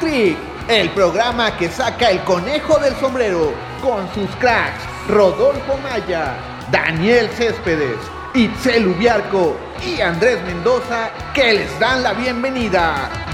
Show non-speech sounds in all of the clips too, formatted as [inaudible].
Trick, el programa que saca el conejo del sombrero con sus cracks Rodolfo Maya, Daniel Céspedes, Itzel Ubiarco y Andrés Mendoza que les dan la bienvenida.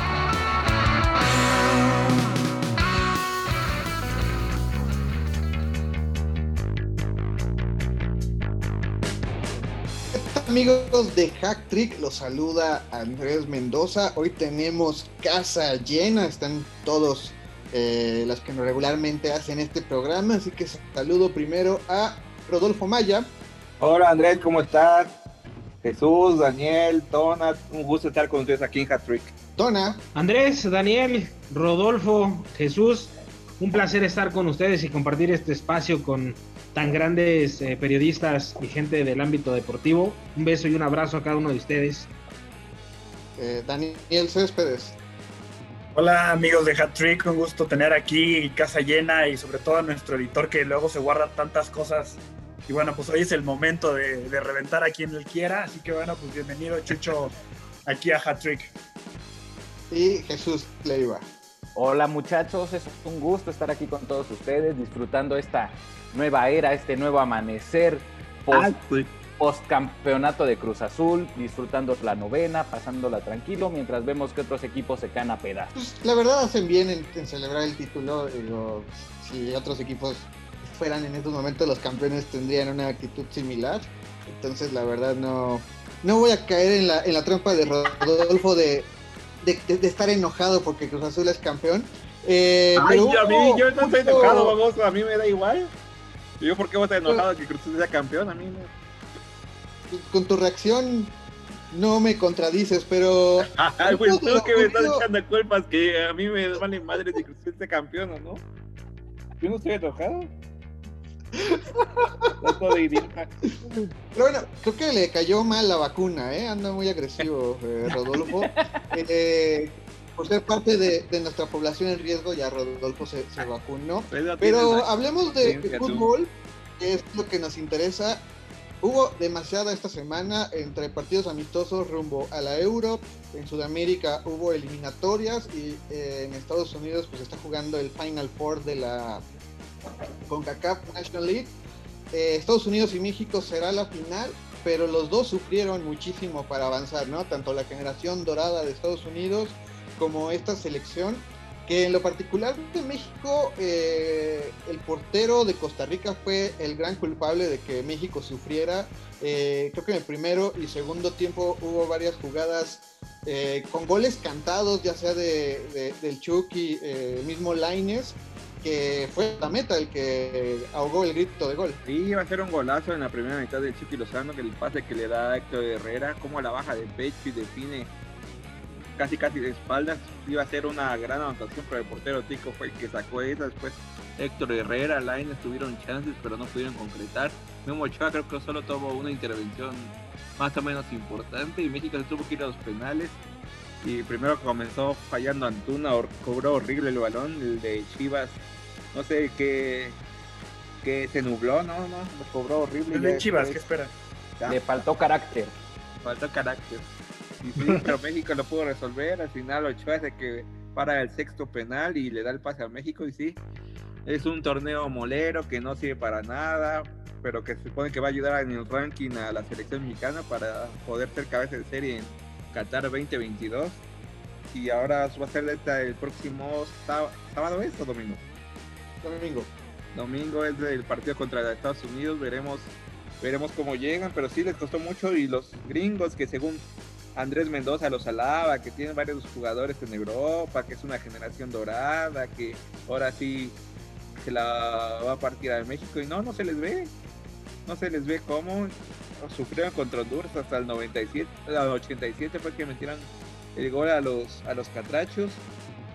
Amigos de Hack Trick, los saluda Andrés Mendoza. Hoy tenemos casa llena, están todos eh, los que regularmente hacen este programa, así que saludo primero a Rodolfo Maya. Hola Andrés, ¿cómo estás? Jesús, Daniel, Tona, un gusto estar con ustedes aquí en Hack Trick. Tona. Andrés, Daniel, Rodolfo, Jesús, un placer estar con ustedes y compartir este espacio con tan grandes eh, periodistas y gente del ámbito deportivo. Un beso y un abrazo a cada uno de ustedes. Eh, Daniel Céspedes. Hola amigos de Hat Trick, un gusto tener aquí casa llena y sobre todo a nuestro editor que luego se guarda tantas cosas. Y bueno, pues hoy es el momento de, de reventar a quien él quiera, así que bueno, pues bienvenido Chucho aquí a Hat Trick. Y Jesús Leiva. Hola muchachos, es un gusto estar aquí con todos ustedes, disfrutando esta nueva era, este nuevo amanecer post, post, campeonato de Cruz Azul, disfrutando la novena, pasándola tranquilo, mientras vemos que otros equipos se caen a pedazos. Pues, la verdad hacen bien en, en celebrar el título, digo, si otros equipos fueran en estos momentos los campeones tendrían una actitud similar, entonces la verdad no, no voy a caer en la, en la trampa de Rodolfo de, de, de estar enojado porque Cruz Azul es campeón. Eh, Ay, pero yo, a mí, yo no estoy enojado, vamos, a mí me da igual. ¿Yo por qué voy a estar enojado que Cruz Azul sea campeón? A mí no. con tu reacción no me contradices, pero [laughs] Ay, pues tú que me estás echando culpas que a mí me vale madre si Cruz Azul sea campeón o no. Yo no estoy enojado. Idiota. Pero bueno, creo que le cayó mal la vacuna, ¿eh? Anda muy agresivo, eh, Rodolfo. Eh, por ser parte de, de nuestra población en riesgo, ya Rodolfo se, se vacunó. Pero, hablemos de, fútbol, que es lo que nos interesa. Hubo demasiada esta semana entre partidos amistosos rumbo a la Euro. En Sudamérica hubo eliminatorias y eh, en Estados Unidos pues está jugando el Final Four de la CONCACAF National League. Eh, Estados Unidos y México será la final, pero los dos sufrieron muchísimo para avanzar, ¿no? Tanto la generación dorada de Estados Unidos como esta selección, que en lo particular de México, eh, el portero de Costa Rica fue el gran culpable de que México sufriera. Eh, creo que en el primero y segundo tiempo hubo varias jugadas eh, con goles cantados, ya sea de, de- del Chucky, mismo Laines, que fue la meta el que ahogó el grito de gol. Sí, iba a ser un golazo en la primera mitad del Chiqui Lozano, que el pase que le da a Héctor Herrera, como la baja de pecho y define casi casi de espaldas, iba a ser una gran anotación, pero el portero Tico fue el que sacó esa, después Héctor Herrera, Laines tuvieron chances, pero no pudieron concretar. Memo Ochoa creo que solo tuvo una intervención más o menos importante y México se tuvo que ir a los penales. Y primero comenzó fallando Antuna, hor- cobró horrible el balón, el de Chivas, no sé qué, que se nubló, no, no, lo cobró horrible. El de Chivas, ¿qué espera? ya, Le faltó carácter. faltó carácter. Y sí, [laughs] pero México lo pudo resolver, al final Ochoa es el que para el sexto penal y le da el pase a México y sí, es un torneo molero que no sirve para nada, pero que se supone que va a ayudar en el ranking a la selección mexicana para poder ser cabeza de serie en Qatar 2022. Y ahora va a ser el próximo sábado, ¿sábado es o domingo? Domingo. Domingo es el partido contra Estados Unidos, veremos veremos cómo llegan, pero sí les costó mucho y los gringos que según Andrés Mendoza los alaba, que tienen varios jugadores en Europa, que es una generación dorada, que ahora sí se la va a partir a México y no, no se les ve, no se les ve cómo sufrieron contra Honduras hasta el 97, el 87 fue que metieron el gol a los a los catrachos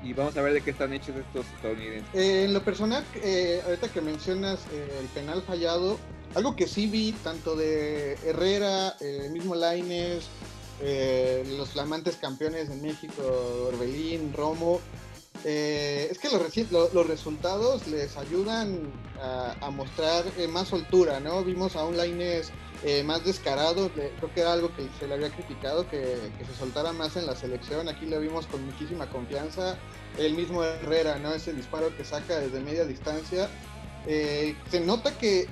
y vamos a ver de qué están hechos estos estadounidenses. Eh, en lo personal, eh, ahorita que mencionas eh, el penal fallado, algo que sí vi tanto de Herrera, el mismo Laines, los flamantes campeones en México, Orbelín, Romo, eh, es que los, los, resultados les ayudan a, mostrar eh, más soltura, ¿no? Vimos a un Laines eh, más descarado, creo que era algo que se le había criticado, que, se soltara más en la selección, aquí lo vimos con muchísima confianza, el mismo Herrera, ¿no? Ese disparo que saca desde media distancia. se nota que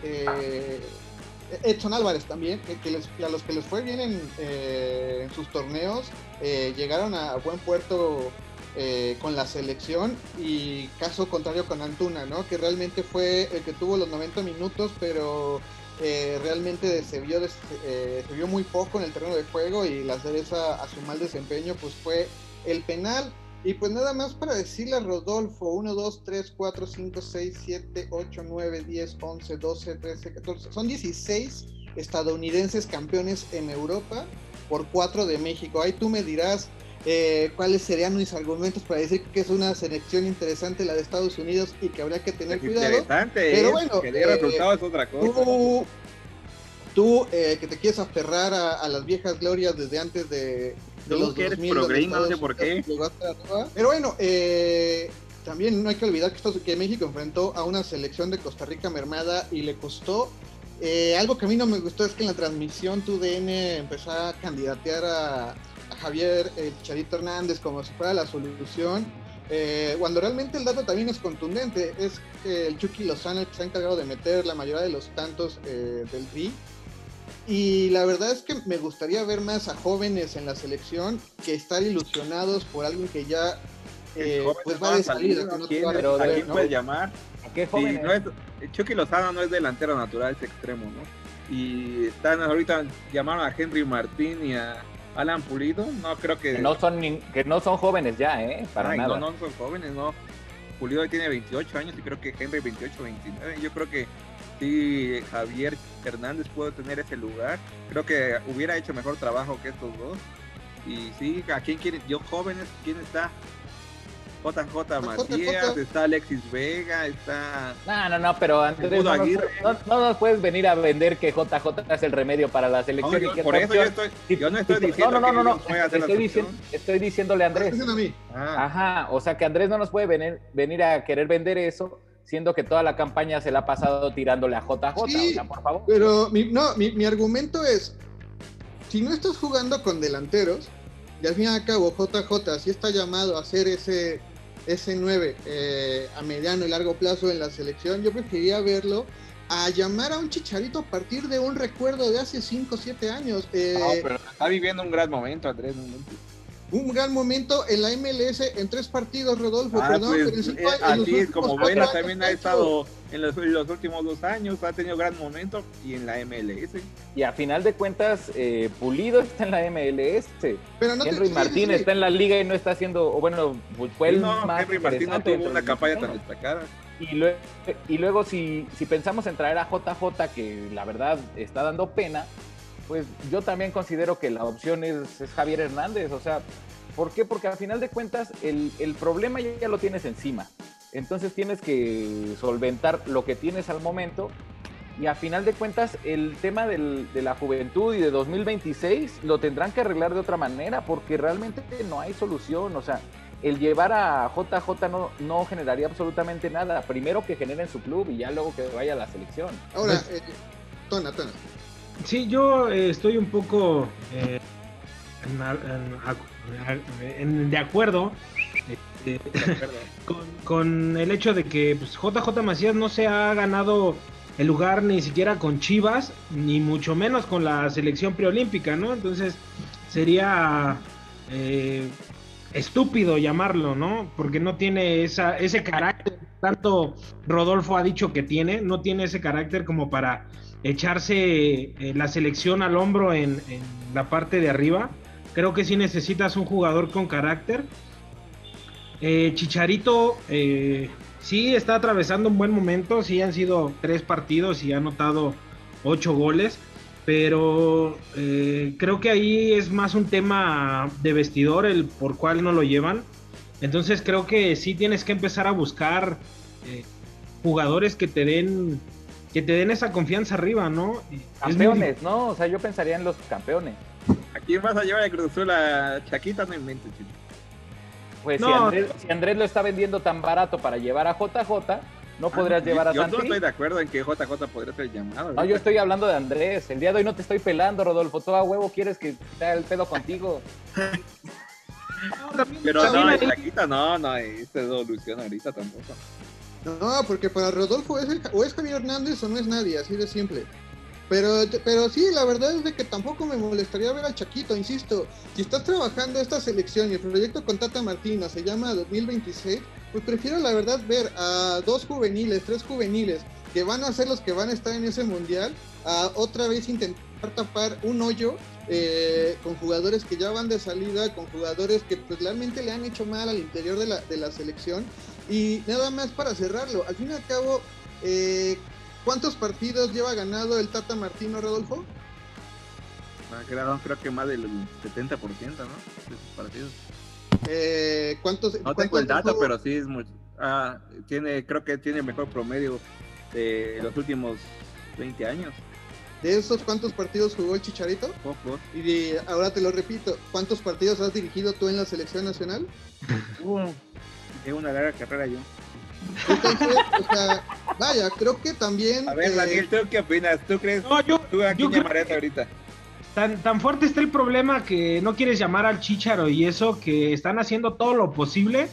Edson Álvarez también, que, a los que les fue bien en, sus torneos, llegaron a buen puerto eh, con la selección y caso contrario con Antuna, ¿no? Que realmente fue el que tuvo los 90 minutos, pero eh, realmente se vio, eh, se vio muy poco en el terreno de juego y la cereza a su mal desempeño pues fue el penal. Y pues nada más para decirle a Rodolfo, 1, 2, 3, 4, 5, 6, 7, 8, 9, 10, 11, 12, 13, 14, son 16 estadounidenses campeones en Europa por 4 de México. Ahí tú me dirás eh, cuáles serían mis argumentos para decir que es una selección interesante la de Estados Unidos y que habría que tener cuidado. Interesante, pero bueno, que eh, resultados es otra cosa. Tú, eh, que te quieres aferrar a, las viejas glorias desde antes de, de los que eres no sé por qué. Pero bueno, también no hay que olvidar que, esto, que México enfrentó a una selección de Costa Rica mermada y le costó algo que a mí no me gustó es que en la transmisión tu DN empezó a candidatear a, Javier el Charito Hernández como si fuera la solución, eh, cuando realmente el dato también es contundente, es que el Chucky Lozano el que se ha encargado de meter la mayoría de los tantos eh, del RI. Y la verdad es que me gustaría ver más a jóvenes en la selección que estar ilusionados por alguien que ya eh, pues va de salida. ¿A quién puedes llamar? ¿A qué joven? Chucky Lozano no es delantero natural, es extremo, ¿no? Y están ahorita llamaron a Henry Martín y a Alan Pulido, no creo que... que no son que no son jóvenes ya, ¿eh? Para nada. No, no son jóvenes, no. Pulido tiene 28 años y creo que Henry 28, 29. Yo creo que sí, Javier Hernández puede tener ese lugar. Creo que hubiera hecho mejor trabajo que estos dos. Y sí, ¿a quién quiere? Yo jóvenes, ¿quién está? JJ Matías, está Alexis Vega, está. No, no, no, pero antes no, no, nos puedes venir a vender que JJ es el remedio para la selección. por eso yo, estoy, yo no estoy diciendo. No, no, no, no, estoy, diciendo, estoy diciéndole a Andrés. Ah. Ajá, o sea que Andrés no nos puede venir, venir a querer vender eso siendo que toda la campaña se la ha pasado tirándole a JJ, sí, por favor. Pero mi, no, mi, mi, argumento es, si no estás jugando con delanteros, y al fin y al cabo JJ sí está llamado a hacer ese ese 9 eh, a mediano y largo plazo en la selección, yo preferiría verlo a llamar a un chicharito a partir de un recuerdo de hace 5 o 7 años. Eh, no, pero está viviendo un gran momento, Andrés. Un gran momento en la MLS en tres partidos, Rodolfo. Ah, perdón, pues, eh, así es, como Vela también ha estado en los, últimos dos años, ha tenido gran momento y en la MLS. Y a final de cuentas, eh, Pulido está en la MLS. Pero no Henry Martín está en la liga y no está haciendo, o bueno, fue el no, más Henry Martín no tuvo una campaña tan destacada. Y luego, y luego si, si pensamos en traer a JJ, que la verdad está dando pena, pues yo también considero que la opción es, Javier Hernández. O sea, ¿por qué? Porque al final de cuentas el, problema ya, lo tienes encima. Entonces tienes que solventar lo que tienes al momento. Y a final de cuentas, el tema de la juventud y de 2026 lo tendrán que arreglar de otra manera porque realmente no hay solución. O sea, el llevar a JJ no, no generaría absolutamente nada. Primero que generen su club y ya luego que vaya a la selección. Ahora, eh, tona, tona. Sí, yo eh, estoy un poco eh, de acuerdo este, [laughs] con, el hecho de que JJ pues, Macías no se ha ganado el lugar ni siquiera con Chivas, ni mucho menos con la selección preolímpica, ¿no? Entonces sería eh, estúpido llamarlo, ¿no? Porque no tiene esa, ese carácter, tanto Rodolfo ha dicho que tiene, no tiene ese carácter como para echarse eh, la selección al hombro en, la parte de arriba. Creo que sí necesitas un jugador con carácter. Eh, Chicharito eh, sí está atravesando un buen momento, sí han sido tres partidos y ha anotado ocho goles, pero creo que ahí es más un tema de vestidor el por cuál no lo llevan. Entonces creo que sí tienes que empezar a buscar jugadores que te den que te den esa confianza arriba, ¿no? Campeones, ¿no? O sea, yo pensaría en los campeones. ¿A quién vas a llevar a Cruz Azul? A Chaquita no inventes, chico. Pues si, Andrés, si, Andrés, lo está vendiendo tan barato para llevar a JJ, no podrías ah, llevar a Santi. Yo no estoy de acuerdo en que JJ podría ser llamado. No, yo estoy hablando de Andrés. El día de hoy no te estoy pelando, Rodolfo. Todo a huevo quieres que te el pedo contigo. [laughs] Pero no, la quita no, no, esta evolución ahorita tampoco. No, porque para Rodolfo es o es Javier Hernández o no es nadie, así de simple. Pero, pero sí, la verdad es de que tampoco me molestaría ver al Chaquito, insisto. Si estás trabajando esta selección y el proyecto con Tata Martino se llama 2026, pues prefiero la verdad ver a dos juveniles, tres juveniles, que van a ser los que van a estar en ese mundial, a otra vez intentar tapar un hoyo eh, con jugadores que ya van de salida, con jugadores que pues realmente le han hecho mal al interior de la, de la selección. Y nada más para cerrarlo, al fin y al cabo, eh, ¿cuántos partidos lleva ganado el Tata Martino, Rodolfo? Creo, creo que más del 70%, ¿no? De sus partidos. Eh, ¿Cuántos? No tengo el dato, pero sí es mucho. Ah, tiene, creo que tiene mejor promedio de los últimos 20 años. ¿De esos cuántos partidos jugó el Chicharito? Pocos. Y ahora te lo repito, ¿cuántos partidos has dirigido tú en la selección nacional? [laughs] Uh, una larga carrera yo. Entonces, o sea, vaya, creo que también. A ver, eh, Daniel, ¿tú qué opinas? ¿Tú crees? No, yo, ¿Tú aquí ahorita? Tan, tan fuerte está el problema que no quieres llamar al Chicharo y eso que están haciendo todo lo posible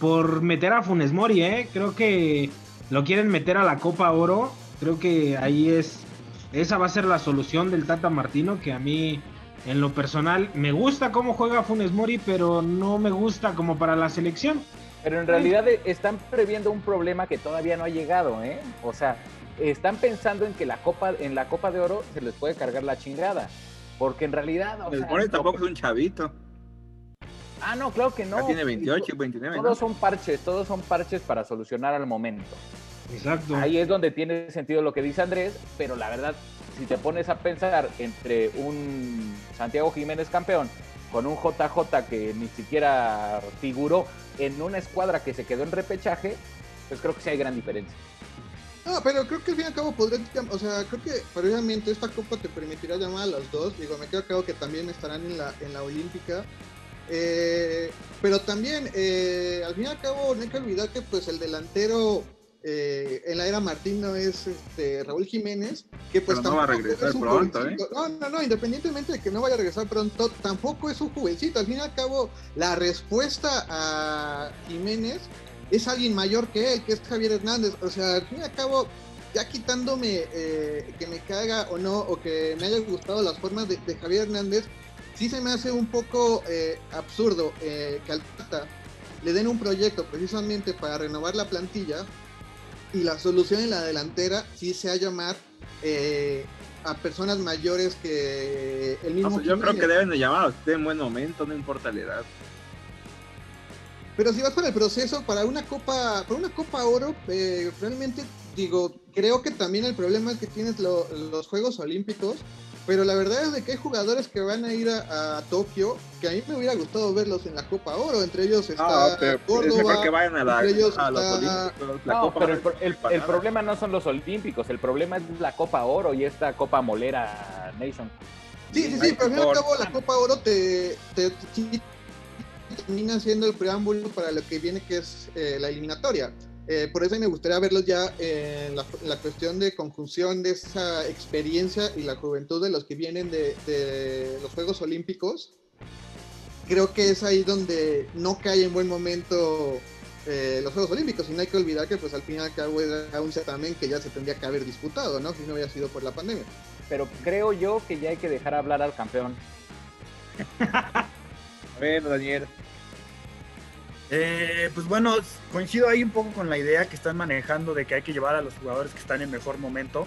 por meter a Funes Mori, ¿eh? Creo que lo quieren meter a la Copa Oro. Creo que ahí es esa va a ser la solución del Tata Martino, que a mí, en lo personal, me gusta cómo juega Funes Mori, pero no me gusta como para la selección. Pero en realidad están previendo un problema que todavía no ha llegado, ¿eh? O sea, están pensando en que la Copa, en la Copa de Oro se les puede cargar la chingada. Porque en realidad. Funes Mori tampoco es un chavito. Ah, no, claro que no. tiene 28, 29. Todos son parches, todos son parches para solucionar al momento. Exacto. Ahí es donde tiene sentido lo que dice Andrés, pero la verdad, si te pones a pensar entre un Santiago Jiménez campeón con un JJ que ni siquiera figuró en una escuadra que se quedó en repechaje, pues creo que sí hay gran diferencia. No, pero creo que al fin y al cabo podría, o sea, creo que previamente esta copa te permitirá llamar a los dos. Digo, me queda claro que también estarán en la, en la olímpica. Eh, pero también, eh, al fin y al cabo, no hay que olvidar que pues el delantero eh, en la era Martino es este, Raúl Jiménez, que pues no va a regresar pronto, ¿eh? No, no, no, independientemente de que no vaya a regresar pronto, tampoco es un jovencito. Al fin y al cabo, la respuesta a Jiménez es alguien mayor que él, que es Javier Hernández. O sea, al fin y al cabo, ya quitándome eh, que me caga o no, o que me haya gustado las formas de, Javier Hernández, sí se me hace un poco absurdo que al le den un proyecto precisamente para renovar la plantilla y la solución en la delantera sí sea llamar eh, a personas mayores que el mismo. Pues yo creo que deben de llamar a usted en buen momento, no importa la edad. Pero si vas para el proceso, para una copa, para una copa oro, eh, realmente digo, creo que también el problema es que tienes los Juegos Olímpicos pero la verdad es de que hay jugadores que van a ir a, Tokio que a mí me hubiera gustado verlos en la Copa Oro. Entre ellos está Córdoba. que vayan a, la, entre ellos los Olímpicos. no, pero el, problema no son los Olímpicos, el problema es la Copa Oro y esta Copa Molera Nation. Sí, sí, sí, pero al fin y al cabo la Copa Oro te, te, termina siendo el preámbulo para lo que viene que es eh, la eliminatoria. Eh, por eso me gustaría verlos ya en la, cuestión de conjunción de esa experiencia y la juventud de los que vienen de, los Juegos Olímpicos. Creo que es ahí donde no cae en buen momento eh, los Juegos Olímpicos y no hay que olvidar que pues al fin y al cabo era un certamen que ya se tendría que haber disputado, ¿no? Si no hubiera sido por la pandemia. Pero creo yo que ya hay que dejar hablar al campeón. [laughs] bueno, Daniel, eh, pues bueno, coincido ahí un poco con la idea que están manejando de que hay que llevar a los jugadores que están en mejor momento.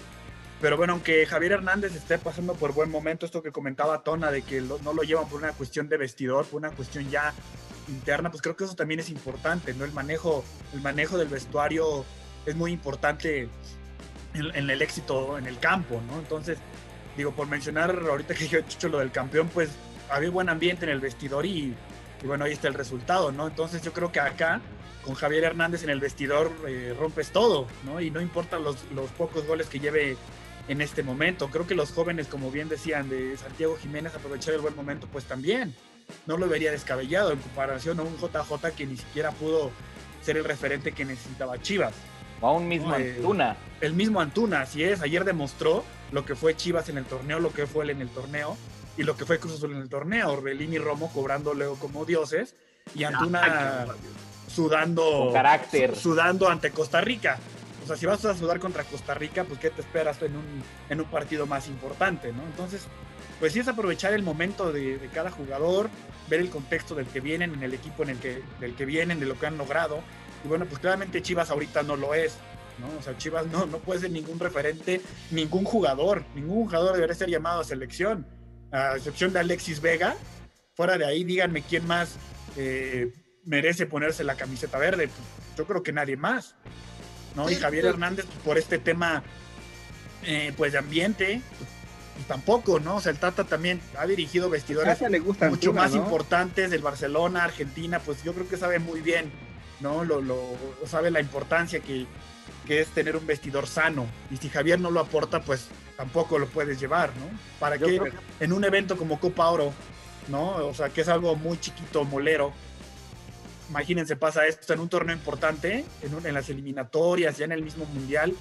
Pero bueno, aunque Javier Hernández esté pasando por buen momento, esto que comentaba Tona, de que no lo llevan por una cuestión de vestidor, por una cuestión ya interna, pues creo que eso también es importante, ¿no? El manejo, el manejo del vestuario es muy importante en, el éxito en el campo, ¿no? Entonces, digo, por mencionar ahorita que yo he dicho lo del campeón, pues había buen ambiente en el vestidor y y bueno, ahí está el resultado, ¿no? Entonces yo creo que acá, con Javier Hernández en el vestidor, eh, rompes todo, ¿no? Y no importa los, los pocos goles que lleve en este momento. Creo que los jóvenes, como bien decían, de Santiago Jiménez, aprovechar el buen momento, pues también. no lo vería descabellado en comparación a un JJ que ni siquiera pudo ser el referente que necesitaba Chivas. O a un mismo Eh, Antuna. El mismo Antuna, así es. Ayer demostró lo que fue Chivas en el torneo, lo que fue él en el torneo y lo que fue Cruz Azul en el torneo. Orbelín y Romo cobrando luego como dioses y Antuna sudando, carácter. su- sudando ante Costa Rica. O sea, si vas a sudar contra Costa Rica, pues ¿qué te esperas en un, en un partido más importante, no? Entonces, pues sí es aprovechar el momento de, de cada jugador, ver el contexto del que vienen, en el equipo en el que, del que vienen, de lo que han logrado. Y bueno, pues claramente Chivas ahorita no lo es, ¿no? O sea, Chivas no, no puede ser ningún referente, ningún jugador, ningún jugador debería ser llamado a selección, a excepción de Alexis Vega. Fuera de ahí, díganme quién más eh, merece ponerse la camiseta verde. Yo creo que nadie más, ¿no? Y Javier pero- Hernández, pues, por este tema, eh, pues de ambiente, pues, tampoco, ¿no? O sea, el Tata también ha dirigido vestidores le gusta mucho Antuna, más ¿no? importantes del Barcelona, Argentina, pues yo creo que sabe muy bien, ¿no? Lo, lo sabe la importancia que, que es tener un vestidor sano. Y si Javier no lo aporta, pues tampoco lo puedes llevar, ¿no? ¿Para qué creo en un evento como Copa Oro, ¿no? O sea, que es algo muy chiquito, molero. Imagínense, pasa esto en un torneo importante, en, un- en las eliminatorias, ya en el mismo mundial,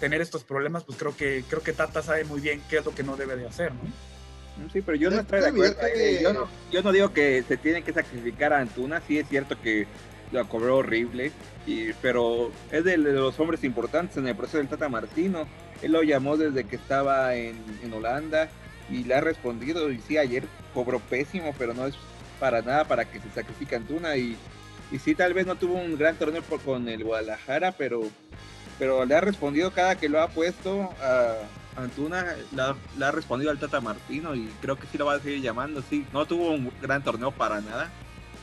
tener estos problemas, pues creo que creo que Tata sabe muy bien qué es lo que no debe de hacer, ¿no? Sí, pero yo no No estoy de acuerdo. que- eh, Yo no, yo no digo que se tiene que sacrificar a Antuna, sí es cierto que lo cobró horrible, y, pero es de, los hombres importantes en el proceso del Tata Martino. Él lo llamó desde que estaba en, Holanda y le ha respondido. Y sí, ayer cobró pésimo, pero no es para nada para que se sacrifique Antuna. Y, y sí, tal vez no tuvo un gran torneo con el Guadalajara, pero, pero le ha respondido cada que lo ha puesto a Antuna, le ha respondido al Tata Martino y creo que sí lo va a seguir llamando. Sí, no tuvo un gran torneo para nada,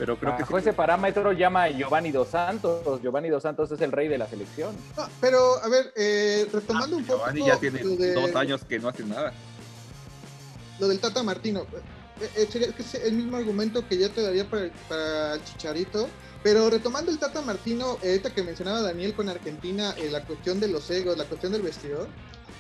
pero creo que Bajo sí. ese parámetro llama a Giovanni Dos Santos. Giovanni Dos Santos es el rey de la selección. No, pero, a ver, eh, retomando un poco Giovanni ya tiene de- dos años que no hace nada. lo del Tata Martino. eh, eh, sería que es el mismo argumento que ya te daría para, para el Chicharito. Pero retomando el Tata Martino, eh, ahorita que mencionaba Daniel con Argentina, eh, la cuestión de los egos, la cuestión del vestidor,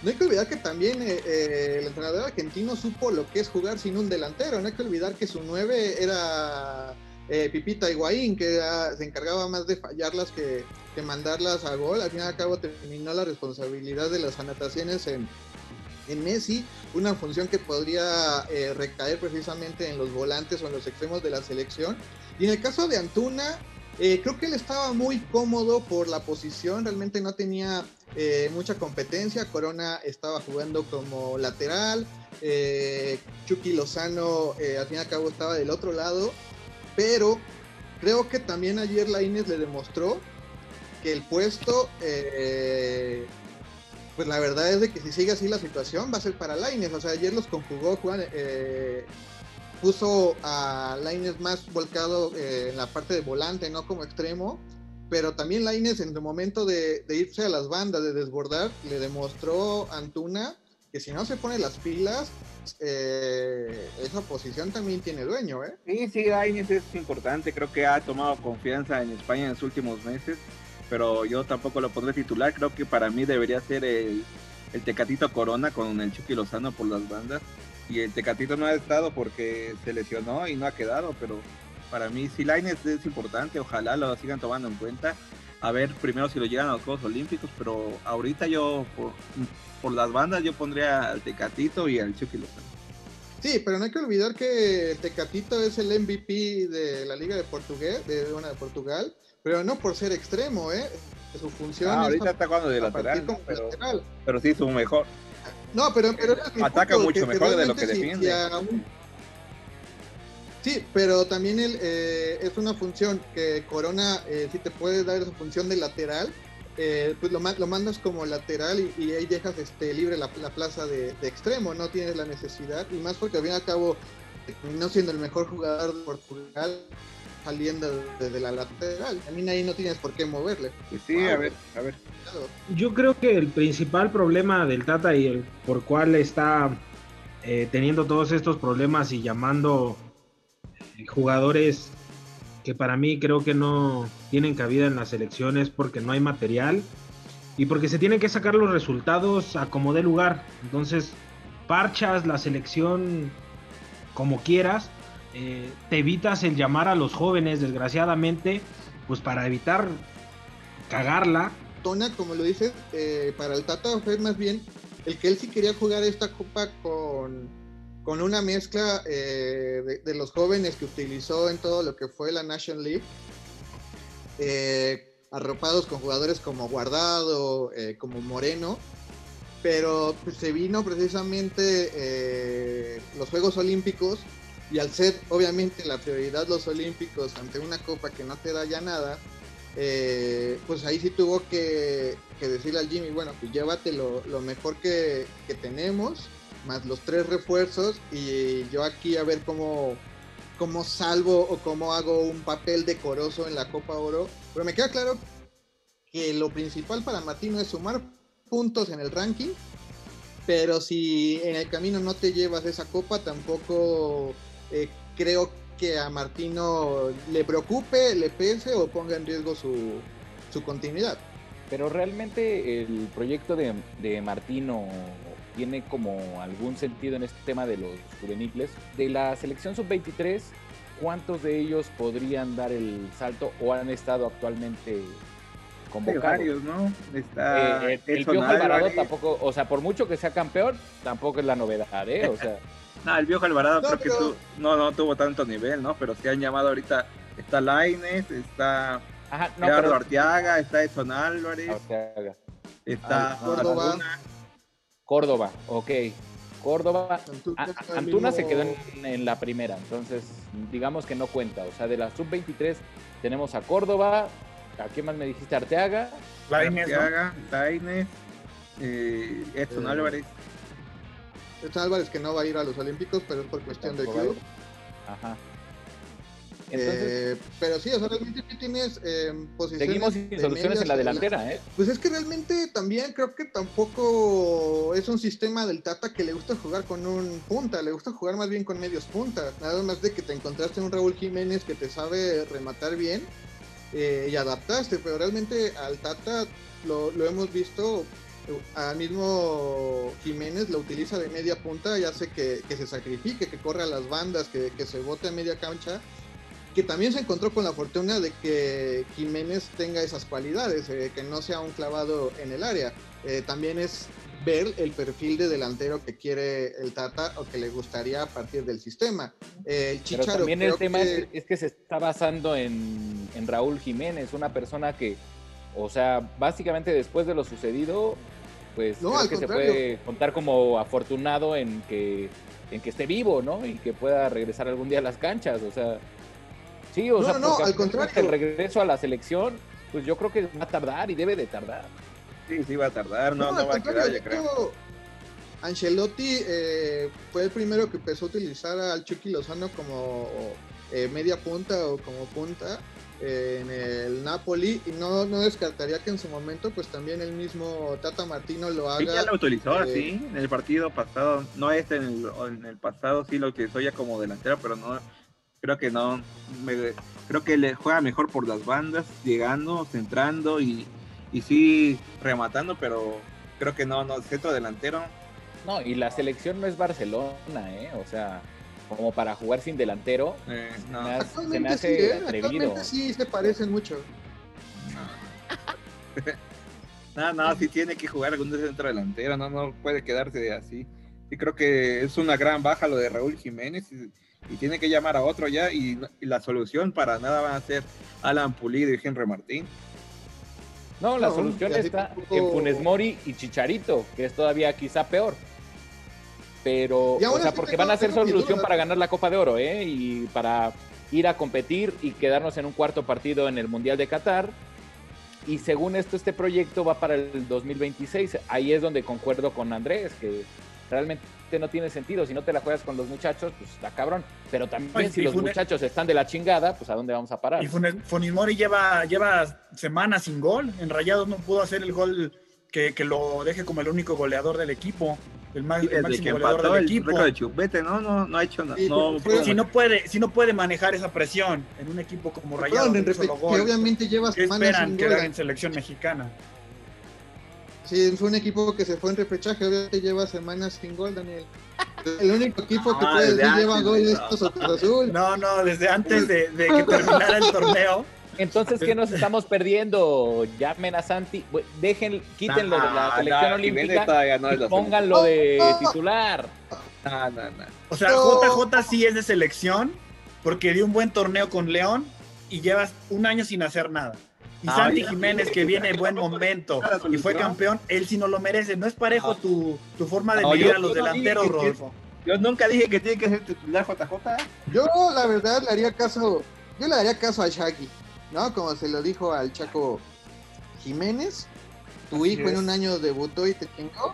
no hay que olvidar que también eh, eh, el entrenador argentino supo lo que es jugar sin un delantero. No hay que olvidar que su 9 era eh, Pipita Higuaín, que se encargaba más de fallarlas que, mandarlas a gol. Al fin y al cabo terminó la responsabilidad de las anotaciones en, Messi, una función que podría eh, recaer precisamente en los volantes o en los extremos de la selección. Y en el caso de Antuna, eh, creo que él estaba muy cómodo por la posición, realmente no tenía eh, mucha competencia. Corona estaba jugando como lateral, Chucky Lozano al fin y al cabo estaba del otro lado, pero creo que también ayer la le demostró que el puesto, eh, pues la verdad es de que si sigue así la situación va a ser para Laines. O sea, ayer los conjugó, Juan, eh, puso a Laines más volcado eh, en la parte de volante, no como extremo. Pero también Laines en el momento de, de irse a las bandas, de desbordar, le demostró a Antuna que si no se pone las pilas, eh, esa posición también tiene dueño, ¿eh? Sí, sí, Lainez es importante, creo que ha tomado confianza en España en los últimos meses, pero yo tampoco lo pondré titular, creo que para mí debería ser el, el Tecatito Corona con el Chucky Lozano por las bandas, y el Tecatito no ha estado porque se lesionó y no ha quedado, pero para mí sí Lainez es importante, ojalá lo sigan tomando en cuenta, a ver primero si lo llegan a los Juegos Olímpicos, pero ahorita yo por, por las bandas yo pondría al Tecatito y al Chucky Lozano. Sí, pero no hay que olvidar que el Tecatito es el MVP de la Liga de Portugués, de, bueno, de Portugal, pero no por ser extremo, ¿eh? Su función Ah, es ahorita a- está jugando de lateral, pero, lateral. pero sí su mejor. No, pero, Ataca punto, mucho mejor de lo que si- defiende. si Sí, pero también él, eh, es una función que Corona eh, sí te puede dar esa función de lateral, eh, pues lo, ma- lo mandas como lateral y, y ahí dejas este, libre la, la plaza de, de extremo, no tienes la necesidad, y más porque al fin y al cabo, no siendo el mejor jugador de Portugal, saliendo desde la lateral, también ahí no tienes por qué moverle. Sí, a ver, a ver. Yo creo que el principal problema del Tata y el por cual está eh, teniendo todos estos problemas y llamando jugadores que para mí creo que no tienen cabida en las elecciones porque no hay material y porque se tienen que sacar los resultados a como dé lugar. Entonces, parchas la selección como quieras, eh, te evitas el llamar a los jóvenes, desgraciadamente, pues para evitar cagarla. Tona, como lo dices, eh, para el Tata fue más bien el que él sí quería jugar esta copa con, con una mezcla eh, de, los jóvenes que utilizó en todo lo que fue la National League, arropados con jugadores como Guardado, como Moreno, pero pues, se vino precisamente los Juegos Olímpicos y al ser obviamente la prioridad los Olímpicos ante una copa que no te da ya nada, eh, pues ahí sí tuvo que, decirle al Jimmy, bueno, pues llévate lo, mejor que, tenemos, más los tres refuerzos, y yo aquí a ver cómo, cómo salvo o cómo hago un papel decoroso en la Copa Oro. Pero me queda claro que lo principal para Martino es sumar puntos en el ranking, pero si en el camino no te llevas esa copa, tampoco eh, creo que a Martino le preocupe, le pese o ponga en riesgo su, continuidad. Pero realmente el proyecto de, Martino tiene como algún sentido en este tema de los juveniles. De la selección sub-23, ¿cuántos de ellos podrían dar el salto o han estado actualmente convocados? varios, ¿no? Está eh, el Piojo Alvarado tampoco, o sea, por mucho que sea campeón, tampoco es la novedad, ¿eh? O sea... [laughs] No, el viejo Alvarado creo que no, no tuvo tanto nivel, ¿no? Pero sí han llamado ahorita, está Laines, está Ajá, Gerardo Arteaga, está Edson Álvarez, está Córdoba. Córdoba, ok. Córdoba, Antuna, se quedó en, la primera, entonces digamos que no cuenta. O sea, de la sub-23 tenemos a Córdoba, ¿a quién más me dijiste? Arteaga. Laines, Arteaga, Laines, eh, Edson eh, Álvarez. Álvarez que no va a ir a los Olímpicos, pero es por cuestión de club. Ajá. Eh, pero sí, o sea, realmente tienes eh, posiciones. Seguimos sin soluciones en la delantera, ¿eh? Pues es que realmente también creo que tampoco es un sistema del Tata que le gusta jugar con un punta, le gusta jugar más bien con medios puntas. Nada más de que te encontraste un Raúl Jiménez que te sabe rematar bien eh, y adaptaste, pero realmente al Tata lo, lo hemos visto al mismo Jiménez lo utiliza de media punta y hace que, se sacrifique, que corra a las bandas, que, se bote a media cancha, que también se encontró con la fortuna de que Jiménez tenga esas cualidades, eh, que no sea un clavado en el área. Eh, también es ver el perfil de delantero que quiere el Tata o que le gustaría a partir del sistema. Eh, el Chicharo, Pero también el tema Es, que se está basando en, en Raúl Jiménez, una persona que, o sea, básicamente después de lo sucedido, pues creo que se puede contar como afortunado en que, en que esté vivo, ¿no? Y que pueda regresar algún día a las canchas, o sea, sí, o sea, no, al contrario. el regreso a la selección, pues yo creo que va a tardar y debe de tardar. Sí, sí va a tardar, no, no, va a quedar, ya creo. Ancelotti eh, fue el primero que empezó a utilizar al Chucky Lozano como eh, media punta o como punta en el Napoli y no, no descartaría que en su momento pues también el mismo Tata Martino lo haga. Sí, ya lo utilizó, así eh, en el partido pasado, no este en el, en el pasado sí lo utilizó ya como delantero, pero no, creo que no, creo que le juega mejor por las bandas, llegando, centrando y, y sí rematando, pero creo que no, no, centro delantero. No, y la selección no es Barcelona, ¿eh? O sea, como para jugar sin delantero, eh, se, me hace ¿eh? atrevido. sí se parecen mucho. [laughs] No, no, sí tiene que jugar algún centro delantero, no, no puede quedarse así. Sí creo que es una gran baja lo de Raúl Jiménez y, tiene que llamar a otro ya y, la solución para nada va a ser Alan Pulido y Henry Martín. No, la solución está en Funes Mori y Chicharito, que es todavía quizá peor pero, o sea, porque van a ser solución para ganar la Copa de Oro, ¿eh? Y para ir a competir y quedarnos en un cuarto partido en el Mundial de Qatar. Y según esto, este proyecto va para el 2026. Ahí es donde concuerdo con Andrés, que realmente no tiene sentido. Si no te la juegas con los muchachos, pues está cabrón. Pero también si los muchachos están de la chingada, pues a dónde vamos a parar. Y Funismori lleva, lleva semanas sin gol. En Rayados no pudo hacer el gol que, que lo deje como el único goleador del equipo el, más, el máximo goleador del equipo. de Chupete, ¿no? No, no ha hecho nada. No, si, no puede, si no puede manejar esa presión en un equipo como Rayado, que obviamente lleva ¿qué esperan que haga en selección mexicana? Sí, fue un equipo que se fue en repechaje, obviamente lleva semanas sin gol, Daniel. El único equipo que puede decir lleva goles es Cruz Azul. No, no, desde antes de, de que terminara el torneo. Entonces, ¿qué nos estamos perdiendo? Llamen a Santi, dejen, quítenlo de la selección olímpica y pónganlo de titular. No, no, no. O sea, JJ sí es de selección porque dio un buen torneo con León y llevas un año sin hacer nada. Y Santi Jiménez, que viene en buen momento y fue campeón, él sí no lo merece. No es parejo tu, tu forma de medir a los delanteros, Rodolfo. Yo nunca dije que tiene que ser titular JJ. Yo, la verdad, le haría caso. Yo le daría caso a Shaggy. ¿no? Como se lo dijo al Chaco Jiménez, tu hijo en un año debutó y te chingó.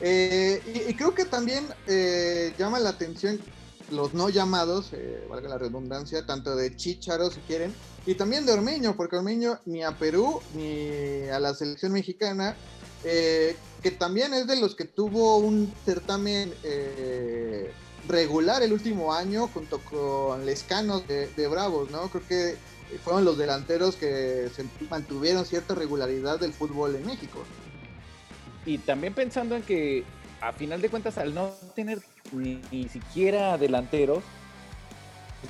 Eh, y, creo que también eh, llama la atención los no llamados, eh, valga la redundancia, tanto de Chicharo si quieren, y también de Ormeño, porque Ormeño ni a Perú ni a la selección mexicana, que también es de los que tuvo un certamen regular el último año junto con Lescano de, de Bravos, ¿no? Creo que fueron los delanteros que se mantuvieron cierta regularidad del fútbol en México. Y también pensando en que a final de cuentas al no tener ni, siquiera delanteros,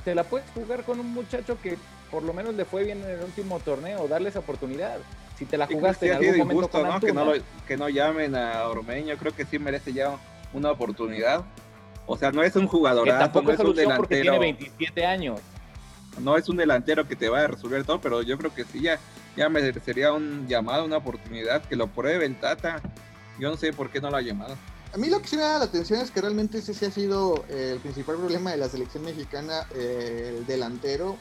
te la puedes jugar con un muchacho que por lo menos le fue bien en el último torneo, darle esa oportunidad. Si te la jugaste en algún momento con ¿no? que, no que no llamen a Ormeño, creo que sí merece ya una oportunidad. O sea, no es un jugador, tampoco es un delantero. porque tiene 27 años no es un delantero que te va a resolver todo, pero yo creo que sí, ya, ya merecería un llamado, una oportunidad, que lo pruebe el Tata. Yo no sé por qué no lo ha llamado. A mí lo que sí me da la atención es que realmente ese sí ha sido eh, el principal problema de la selección mexicana, eh, el delantero.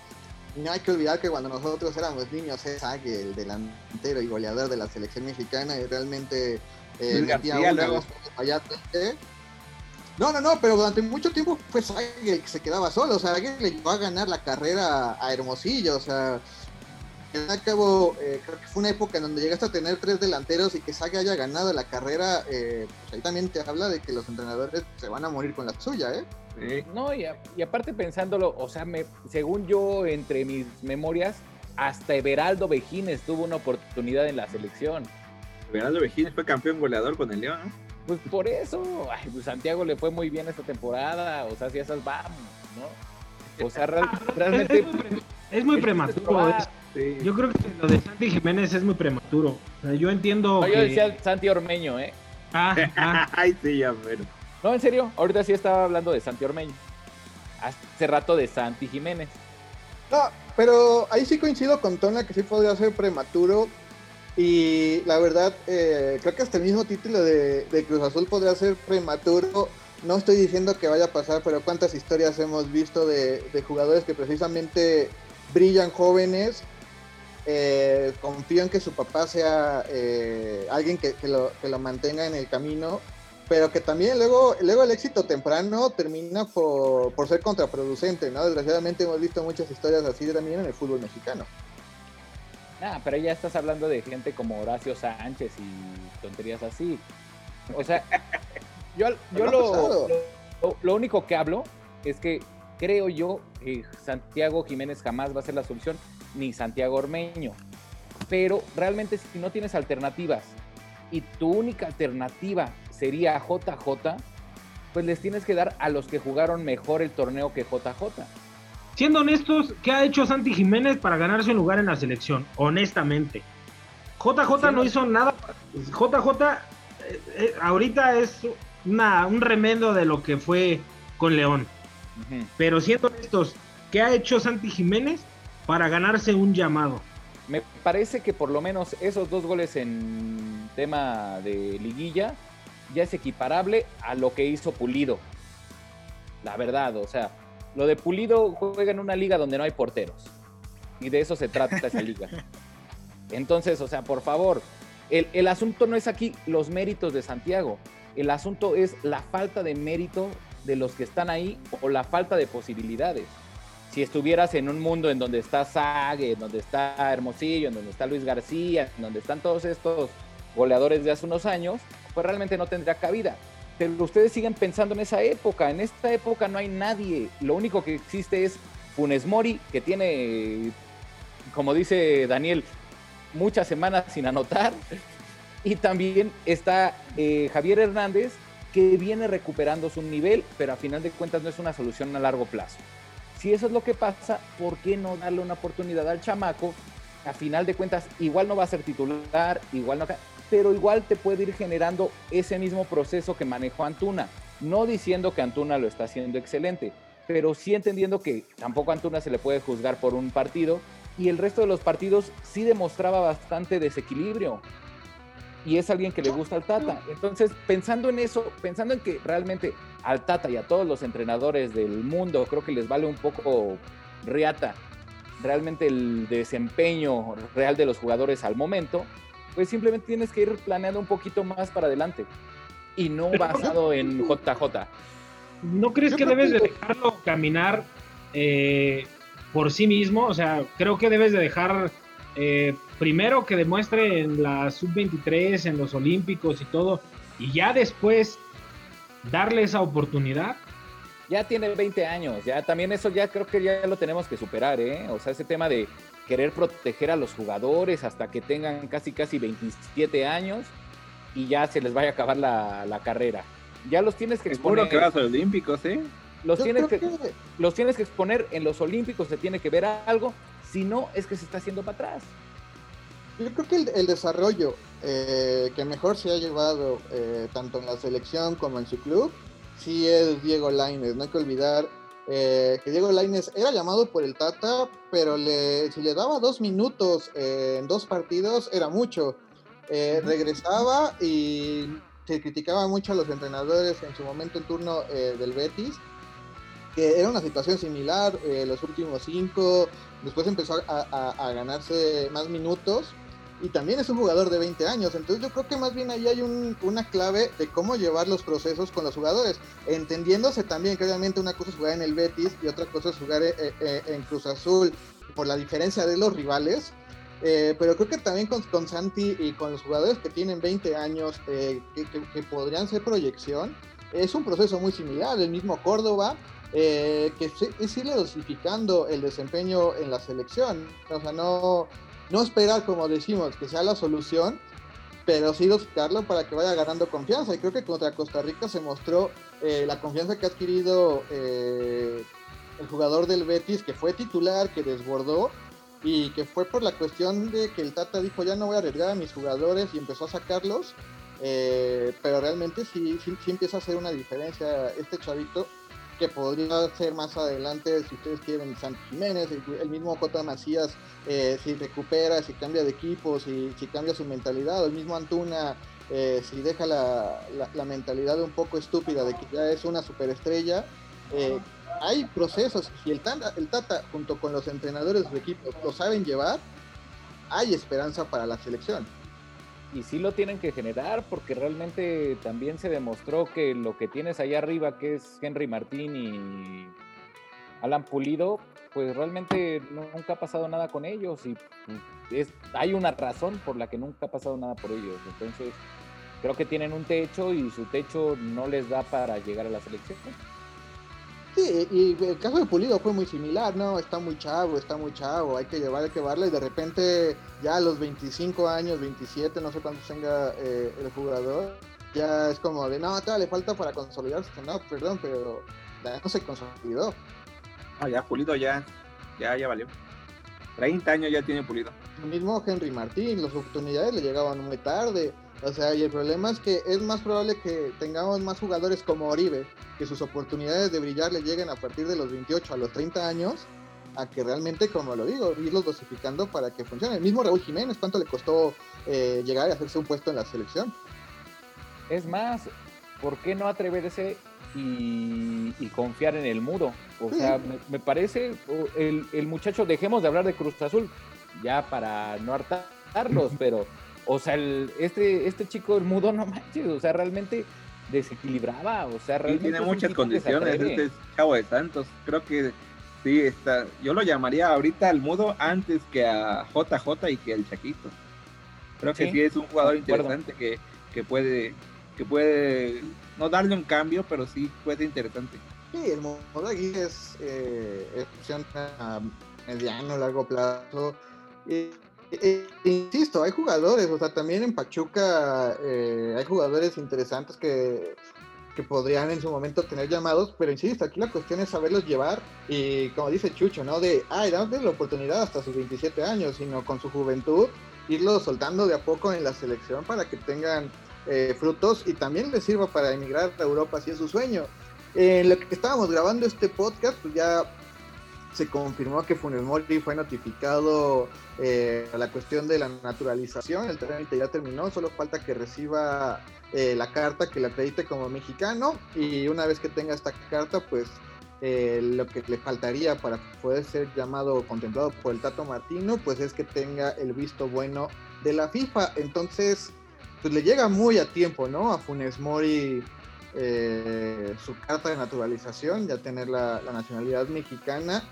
No hay que olvidar que cuando nosotros éramos niños, es el delantero y goleador de la selección mexicana, y realmente eh, metía una no, no, no, pero durante mucho tiempo fue Sague el que se quedaba solo. O sea, Sague le llevó a ganar la carrera a Hermosillo. O sea, al cabo, eh, creo que fue una época en donde llegaste a tener tres delanteros y que Sague haya ganado la carrera. Eh, pues ahí también te habla de que los entrenadores se van a morir con la suya, ¿eh? Sí. No, y, aparte pensándolo, o sea, me, según yo, entre mis memorias, hasta Everaldo Vejines tuvo una oportunidad en la selección. Everaldo Vejines fue campeón goleador con el León, ¿no? Pues por eso, ay, pues Santiago le fue muy bien esta temporada, o sea, si esas vamos, ¿no? O sea, realmente... Es muy prematuro. Yo creo que lo de Santi Jiménez es muy prematuro. O sea, yo entiendo. Yo decía Santi Ormeño, ¿eh? Ah, [laughs] ah. Ay, sí, ya, pero. No, en serio, ahorita sí estaba hablando de Santi Ormeño. Hace rato de Santi Jiménez. No, pero ahí sí coincido con Tona que sí podría ser prematuro y la verdad, eh, creo que hasta el mismo título de, Cruz Azul podría ser prematuro. No estoy diciendo que vaya a pasar, pero cuántas historias hemos visto de, jugadores que precisamente brillan jóvenes, eh, confían que su papá sea eh, alguien que, lo, que lo mantenga en el camino, pero que también luego, luego el éxito temprano termina por, por ser contraproducente, ¿no? Desgraciadamente hemos visto muchas historias así también en el fútbol mexicano. Ah, pero ya estás hablando de gente como Horacio Sánchez y tonterías así. O sea, [laughs] yo, yo lo, lo, único que hablo es que creo yo que Santiago Jiménez jamás va a ser la solución, ni Santiago Ormeño. Pero realmente si no tienes alternativas y tu única alternativa sería JJ, pues les tienes que dar a los que jugaron mejor el torneo que JJ. Siendo honestos, ¿qué ha hecho Santi Jiménez para ganarse un lugar en la selección? Honestamente. JJ no hizo nada. JJ eh, eh, ahorita es un remendo de lo que fue con León. Pero siendo honestos, ¿qué ha hecho Santi Jiménez para ganarse un llamado? Me parece que por lo menos esos dos goles en tema de liguilla ya es equiparable a lo que hizo Pulido. La verdad, o sea, lo de Pulido juega en una liga donde no hay porteros. Y de eso se trata esa liga. [laughs] Entonces, o sea, por favor, el, asunto no es aquí los méritos de Santiago. El asunto es la falta de mérito de los que están ahí o la falta de posibilidades. Si estuvieras en un mundo en donde está Sague, en donde está Hermosillo, en donde está Luis García, en donde están todos estos goleadores de hace unos años, pues realmente no tendría cabida pero ustedes siguen pensando en esa época. En esta época no hay nadie. Lo único que existe es Funes Mori, que tiene, como dice Daniel, muchas semanas sin anotar. Y también está eh, Javier Hernández, que viene recuperando su nivel, pero a final de cuentas no es una solución a largo plazo. Si eso es lo que pasa, ¿por qué no darle una oportunidad al chamaco? A final de cuentas, igual no va a ser titular, igual no, pero igual te puede ir generando ese mismo proceso que manejó Antuna. No diciendo que Antuna lo está haciendo excelente, pero sí entendiendo que tampoco a Antuna se le puede juzgar por un partido y el resto de los partidos sí demostraba bastante desequilibrio y es alguien que le gusta al Tata. Entonces, pensando en eso, pensando en que realmente al Tata y a todos los entrenadores del mundo creo que les vale un poco riata realmente el desempeño real de los jugadores al momento, pues simplemente tienes que ir planeando un poquito más para adelante y no basado en JJ. ¿No crees que debes de dejarlo caminar eh, por sí mismo? O sea, creo que debes de dejar eh, primero que demuestre en la sub-23, en los Olímpicos y todo, y ya después darle esa oportunidad. Ya tiene 20 años, ya también eso ya creo que ya lo tenemos que superar, ¿eh? O sea, ese tema de querer proteger a los jugadores hasta que tengan casi casi 27 años y ya se les vaya a acabar la, carrera. Ya los tienes que exponer. que vas a los Olímpicos, ¿eh? Los tienes, que, los tienes que exponer en los Olímpicos, se tiene que ver algo, si no es que se está haciendo para atrás. Yo creo que el, desarrollo eh, que mejor se ha llevado eh, tanto en la selección como en su club, sí es Diego Laines. No hay que olvidar eh, que Diego Laines era llamado por el Tata, pero le, si le daba dos minutos en dos partidos era mucho. regresaba y se criticaba mucho a los entrenadores en su momento en turno del Betis que era una situación similar, los últimos cinco, después empezó a, ganarse más minutos y también es un jugador de 20 años, entonces yo creo que más bien ahí hay una clave de cómo llevar los procesos con los jugadores, entendiéndose también que obviamente una cosa es jugar en el Betis y otra cosa es jugar eh, eh, en Cruz Azul por la diferencia de los rivales, eh, pero creo que también con, con, Santi y con los jugadores que tienen 20 años, que, podrían ser proyección, es un proceso muy similar, el mismo Córdoba, que es irle dosificando el desempeño en la selección, o sea, no no esperar, como decimos, que sea la solución, pero sí buscarlo para que vaya ganando confianza. Y creo que contra Costa Rica se mostró eh, la confianza que ha adquirido eh, el jugador del Betis, que fue titular, que desbordó y que fue por la cuestión de que el Tata dijo ya no voy a arriesgar a mis jugadores y empezó a sacarlos. Eh, pero realmente sí, sí, sí empieza a hacer una diferencia este chavito que podría ser más adelante, si ustedes quieren, Santos Jiménez, el, mismo Cota Macías, eh, si recupera, si cambia de equipo, si, si cambia su mentalidad, el mismo Antuna, eh, si deja la, mentalidad un poco estúpida de que ya es una superestrella. Eh, hay procesos, si el tata, el Tata junto con los entrenadores de equipo lo saben llevar, hay esperanza para la selección y sí lo tienen que generar porque realmente también se demostró que lo que tienes ahí arriba, que es Henry Martín y Alan Pulido, pues realmente nunca ha pasado nada con ellos y es, hay una razón por la que nunca ha pasado nada por ellos. Entonces, creo que tienen un techo y su techo no les da para llegar a la selección. Sí, y el caso de Pulido fue muy similar, ¿no? Está muy chavo, está muy chavo, hay que llevar, hay que darle y de repente ya a los 25 años, 27, no sé cuántos tenga eh, el jugador, ya es como de, no, todavía le falta para consolidarse, no, perdón, pero ya no se consolidó. Ah, ya Pulido ya, ya, ya valió. 30 años ya tiene Pulido. El mismo Henry Martín, las oportunidades le llegaban muy tarde. O sea, y el problema es que es más probable que tengamos más jugadores como Oribe, que sus oportunidades de brillar le lleguen a partir de los 28 a los 30 años, a que realmente, como lo digo, irlos dosificando para que funcione. El mismo Raúl Jiménez, ¿cuánto le costó eh, llegar a hacerse un puesto en la selección? Es más, ¿por qué no atreverse y, confiar en el muro? O sea, me, parece, el, el muchacho, dejemos de hablar de Cruz Azul, ya para no hartarlos, [laughs] pero o sea, el, este, este chico el mudo no manches, o sea, realmente desequilibraba, o sea, realmente. tiene muchas condiciones, este Chavo de Santos, creo que sí está, yo lo llamaría ahorita al mudo antes que a JJ y que al Chaquito. Creo que sí, es un jugador interesante que, que puede, que puede no darle un cambio, pero sí puede ser interesante. Sí, el modo aquí es, eh, opción a mediano, largo plazo. Y eh, insisto, hay jugadores, o sea, también en Pachuca eh, hay jugadores interesantes que, que podrían en su momento tener llamados, pero insisto, aquí la cuestión es saberlos llevar y como dice Chucho, ¿no? De, ay, dame la oportunidad hasta sus 27 años, sino con su juventud, irlos soltando de a poco en la selección para que tengan eh, frutos y también les sirva para emigrar a Europa si es su sueño. En lo que estábamos grabando este podcast, pues ya se confirmó que Funes Mori fue notificado eh, la cuestión de la naturalización, el trámite ya terminó, solo falta que reciba eh, la carta que le acredite como mexicano y una vez que tenga esta carta, pues eh, lo que le faltaría para poder ser llamado o contemplado por el Tato Martino, pues es que tenga el visto bueno de la FIFA. Entonces, pues le llega muy a tiempo, ¿no? A Funes Mori su carta de naturalización, ya tener la nacionalidad mexicana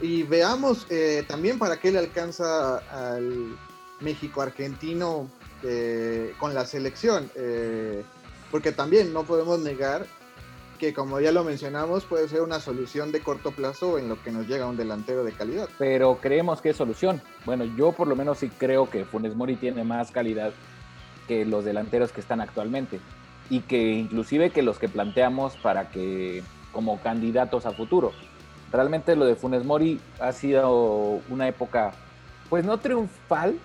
y veamos eh, también para qué le alcanza al México argentino eh, con la selección. Eh, porque también no podemos negar que como ya lo mencionamos puede ser una solución de corto plazo en lo que nos llega un delantero de calidad. Pero creemos que es solución. Bueno, yo por lo menos sí creo que Funes Mori tiene más calidad que los delanteros que están actualmente y que inclusive que los que planteamos para que como candidatos a futuro. Realmente lo de Funes Mori ha sido una época, pues no triunfal,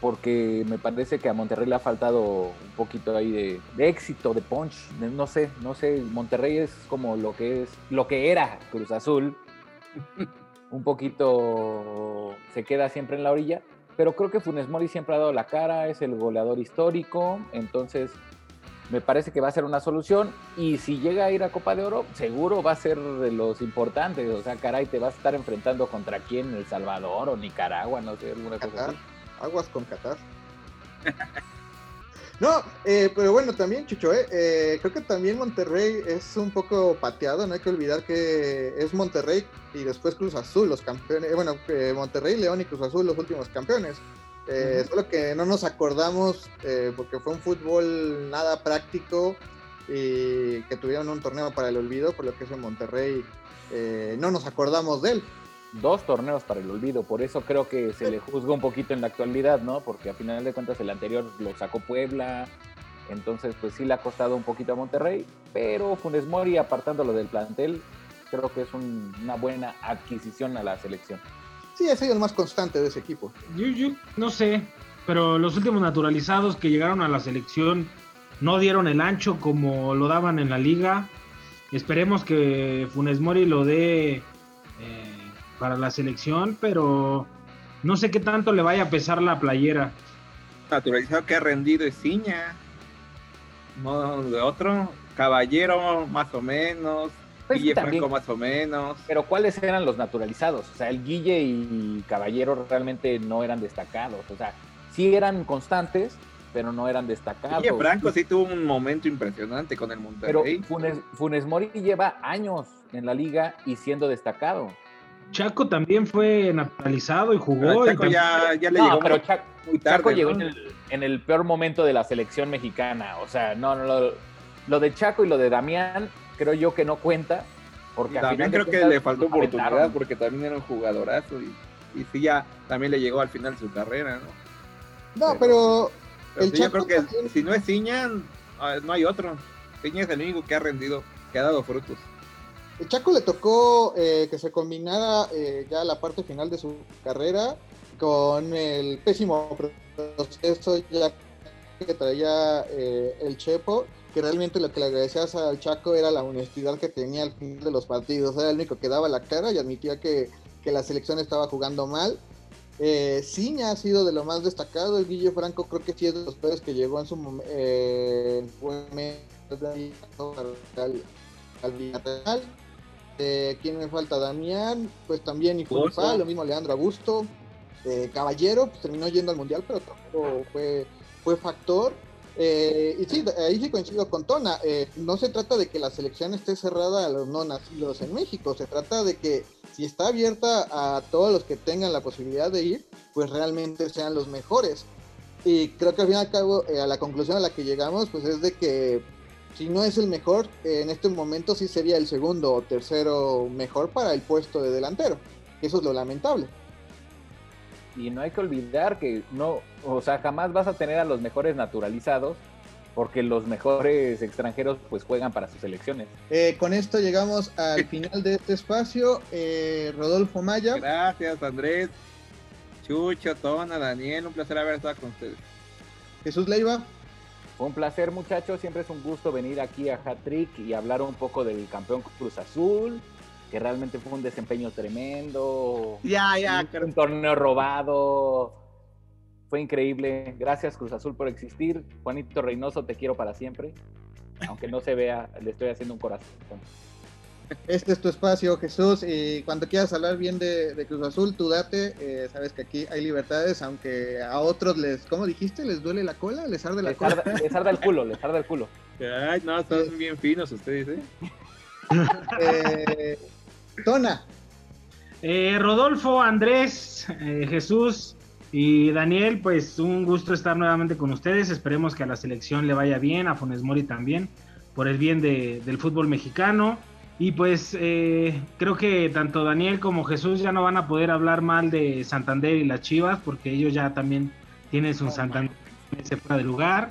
porque me parece que a Monterrey le ha faltado un poquito ahí de, éxito, de punch, no sé, no sé, Monterrey es como lo que es, lo que era Cruz Azul, [laughs] un poquito se queda siempre en la orilla, pero creo que Funes Mori siempre ha dado la cara, es el goleador histórico, entonces me parece que va a ser una solución. Y si llega a ir a Copa de Oro, seguro va a ser de los importantes. O sea, caray, te vas a estar enfrentando contra quién, El Salvador o Nicaragua, no sé, alguna cosa así. Aguas con Qatar. [laughs] no, eh, pero bueno, también, Chucho, eh, eh, creo que también Monterrey es un poco pateado. No hay que olvidar que es Monterrey y después Cruz Azul, los campeones. Bueno, Monterrey, León y Cruz Azul, los últimos campeones. Eh, solo que no nos acordamos eh, porque fue un fútbol nada práctico y que tuvieron un torneo para el olvido, por lo que es en Monterrey. Eh, no nos acordamos de él. Dos torneos para el olvido, por eso creo que se le juzga un poquito en la actualidad, ¿no? Porque a final de cuentas el anterior lo sacó Puebla, entonces pues sí le ha costado un poquito a Monterrey, pero Funes Mori apartándolo del plantel, creo que es una buena adquisición a la selección. Sí, ha sido el más constante de ese equipo. Yo, no sé, pero los últimos naturalizados que llegaron a la selección no dieron el ancho como lo daban en la liga. Esperemos que Funes Mori lo dé eh, para la selección, pero no sé qué tanto le vaya a pesar la playera. Naturalizado que ha rendido es Ciña, no de otro. Caballero, más o menos. Pues Guille Franco más o menos. Pero ¿cuáles eran los naturalizados? O sea, el Guille y Caballero realmente no eran destacados. O sea, sí eran constantes, pero no eran destacados. Guille Franco sí tuvo un momento impresionante con el Monterrey. Pero Funes, Mori lleva años en la liga y siendo destacado. Chaco también fue naturalizado y jugó. Chaco ya, ya, le llegó pero Chaco, muy tarde, Chaco llegó en el, peor momento de la selección mexicana. O sea, no, no, lo, lo de Chaco y lo de Damián creo yo que no cuenta. Porque también creo que le faltó oportunidad porque también era un jugadorazo y, y sí ya también le llegó al final su carrera, ¿no? No, pero, el yo creo que si no es Ciña, ah, no hay otro. Ciña es el único que ha rendido, que ha dado frutos. El Chaco le tocó eh, que se combinara eh, ya la parte final de su carrera con el pésimo proceso ya que traía eh, el Chepo que realmente lo que le agradecías al Chaco era la honestidad que tenía al final de los partidos. Era el único que daba la cara y admitía que, la selección estaba jugando mal. Eh, Ciña ha sido de lo más destacado. El Guillo Franco creo que sí es de los peores que llegó en su momento. Eh, al, al eh, ¿Quién me falta? Damián, pues también y lo mismo Leandro Augusto. Eh, Caballero, pues terminó yendo al mundial, pero tampoco fue, fue factor. Eh, y sí, ahí sí coincido con Tona. Eh, no se trata de que la selección esté cerrada a los no nacidos en México. Se trata de que si está abierta a todos los que tengan la posibilidad de ir, pues realmente sean los mejores. Y creo que al fin y al cabo, eh, a la conclusión a la que llegamos, pues es de que si no es el mejor, en este momento sí sería el segundo o tercero mejor para el puesto de delantero. Eso es lo lamentable y no hay que olvidar que no, o sea, jamás vas a tener a los mejores naturalizados porque los mejores extranjeros pues juegan para sus selecciones. Eh, con esto llegamos al final de este espacio. Eh, Rodolfo Maya. Gracias, Andrés. Chucho, Tona, Daniel, un placer haber estado con ustedes. Jesús Leiva. Un placer, muchachos. Siempre es un gusto venir aquí a Hat Trick y hablar un poco del campeón Cruz Azul, que realmente fue un desempeño tremendo. Ya, ya, un, un torneo robado. Fue increíble. Gracias, Cruz Azul, por existir. Juanito Reynoso, te quiero para siempre. Aunque no se vea, le estoy haciendo un corazón. Este es tu espacio, Jesús. Y cuando quieras hablar bien de, de Cruz Azul, tú date. Eh, sabes que aquí hay libertades, aunque a otros les, ¿cómo dijiste? ¿Les duele la cola? ¿Les arde la Les cola? arda, les arda el culo, les arda el culo. Ay, no, están bien finos ustedes, ¿eh? [laughs] Eh, Tona. Eh, Rodolfo, Andrés, eh, Jesús y Daniel, pues un gusto estar nuevamente con ustedes. Esperemos que a la selección le vaya bien, a Funes Mori también, por el bien de- del fútbol mexicano. Y pues eh, creo que tanto Daniel como Jesús ya no van a poder hablar mal de Santander y las Chivas, porque ellos ya también tienen su Santander fuera de lugar.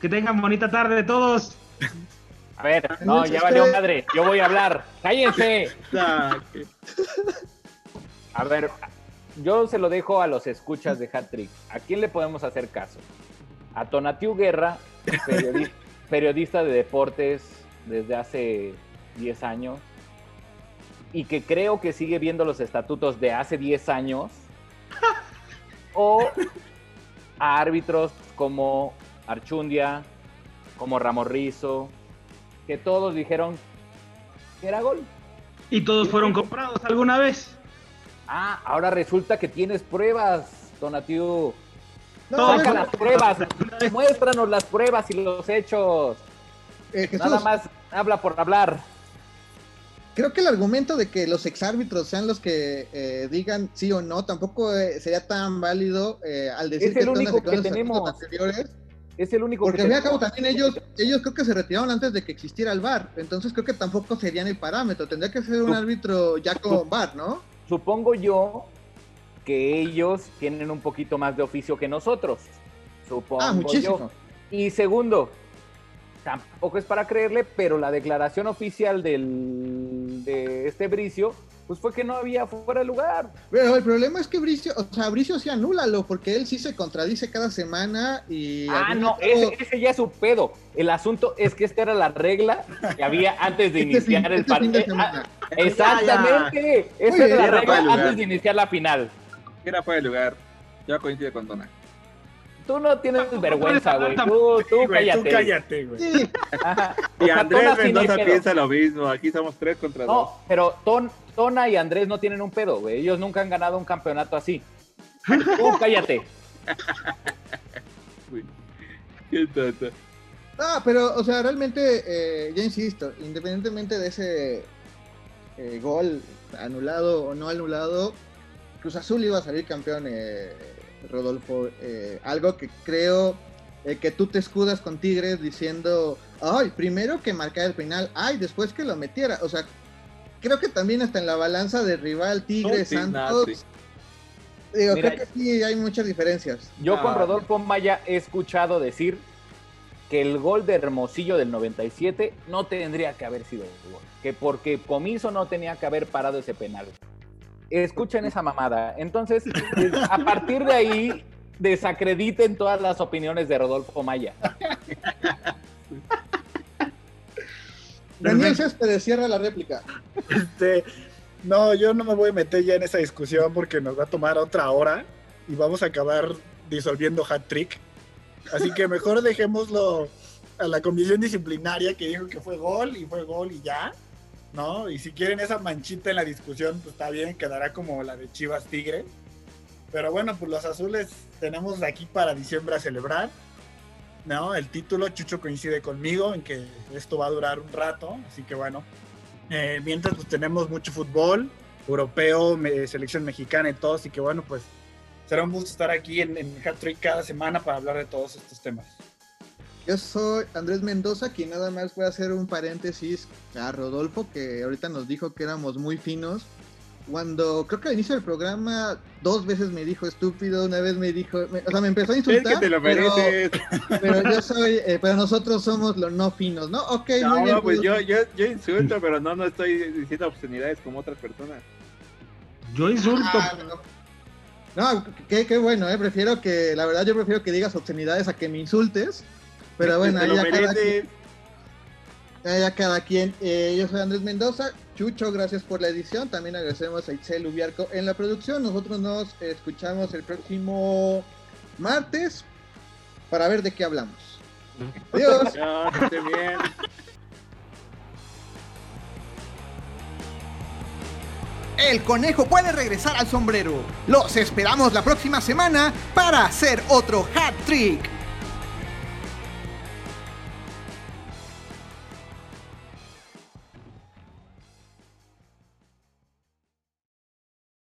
Que tengan bonita tarde todos. A ver, no, ya valió madre. Yo voy a hablar. ¡Cállense! [laughs] A ver, yo se lo dejo a los escuchas de Hat Trick. ¿A quién le podemos hacer caso? A Tonatiu Guerra, periodi- [laughs] periodista de deportes desde hace 10 años y que creo que sigue viendo los estatutos de hace 10 años. O a árbitros como Archundia, como Ramorrizo, que todos dijeron que era gol. Y todos fueron comprados alguna vez. Ah, ahora resulta que tienes pruebas, Donatiu. No, Saca bueno, las pruebas, muéstranos las pruebas y los hechos. eh, Jesús, Nada más habla por hablar. creo que el argumento de que los exárbitros sean los que eh, digan sí o no tampoco eh, sería tan válido eh, al decir Es que el único que tenemos. anteriores. Es el único Porque que al fin y al cabo también ellos, ellos creo que se retiraron antes de que existiera el VAR, entonces creo que tampoco serían el parámetro, tendría que ser un árbitro ya con VAR, ¿no? Supongo yo que ellos tienen un poquito más de oficio que nosotros. Supongo Ah, muchísimo. yo. Y segundo, tampoco es para creerle, pero la declaración oficial del, de este Bricio, pues fue que no había fuera de lugar. Pero el problema es que Bricio, o sea, Bricio sí anúlalo, porque él sí se contradice cada semana y... Ah, no, ese, ese ya es su pedo. El asunto es que esta era la regla que había antes de [laughs] este fin- iniciar el este partido. semana. Exactamente. Esa era la regla antes de iniciar la final. Era fuera de lugar. Yo coincido con Tona. Tú no tienes vergüenza, güey. Tú, tú cállate. Tú cállate, güey. Sí. Y O Andrés no Mendoza piensa lo mismo. Aquí somos tres contra dos. No, pero Ton, Tona y Andrés no tienen un pedo, güey. Ellos nunca han ganado un campeonato así. Tú cállate. [laughs] Qué tonto. Ah, pero, o sea, realmente, eh, ya insisto, independientemente de ese eh, gol anulado o no anulado, Cruz Azul iba a salir campeón, eh, Rodolfo. Eh, algo que creo eh, que tú te escudas con Tigres diciendo, ay, primero que marcar el penal, ay, después que lo metiera. O sea, creo que también hasta en la balanza de rival Tigres, No, sí, Santos, no, sí. digo, Mira, creo que sí hay muchas diferencias. Yo con Ah. Rodolfo Maya he escuchado decir que el gol de Hermosillo del 97 no tendría que haber sido gol. Que porque Comiso no tenía que haber parado ese penal. Escuchen esa mamada. Entonces, a partir de ahí, desacrediten todas las opiniones de Rodolfo Maya. Daniel Céspedes cierra la réplica. Este, no, yo no me voy a meter ya en esa discusión porque nos va a tomar otra hora y vamos a acabar disolviendo hat trick. Así que mejor dejémoslo a la comisión disciplinaria que dijo que fue gol y fue gol y ya, ¿no? Y si quieren esa manchita en la discusión, pues está bien, quedará como la de Chivas Tigre. Pero bueno, pues los azules tenemos aquí para diciembre a celebrar. ¿no? El título, Chucho coincide conmigo en que esto va a durar un rato, así que bueno. Eh, mientras pues tenemos mucho fútbol, europeo, selección mexicana y todo, así que bueno, pues será un gusto estar aquí en, en Hat Trick cada semana para hablar de todos estos temas. Yo soy Andrés Mendoza, quien nada más voy a hacer un paréntesis a Rodolfo, que ahorita nos dijo que éramos muy finos. cuando creo que al inicio del programa dos veces me dijo estúpido, una vez me dijo, o sea, me empezó a insultar. Es que te lo mereces. Pero, yo soy, eh, pero nosotros somos los no finos, ¿no? Ok, no, muy bien, pues, pues yo, yo, yo insulto, pero no, no estoy diciendo obscenidades como otras personas. Yo insulto. Ah, no, qué, qué, bueno, eh. Prefiero que, la verdad, yo prefiero que digas obscenidades a que me insultes. Pero bueno, ahí ya cada, quien, ya cada quien. Eh, yo soy Andrés Mendoza. Chucho, gracias por la edición. También agradecemos a Itzel Ubiarco en la producción. Nosotros nos escuchamos el próximo martes para ver de qué hablamos. Adiós. bien. El conejo puede regresar al sombrero. Los esperamos la próxima semana para hacer otro hat trick.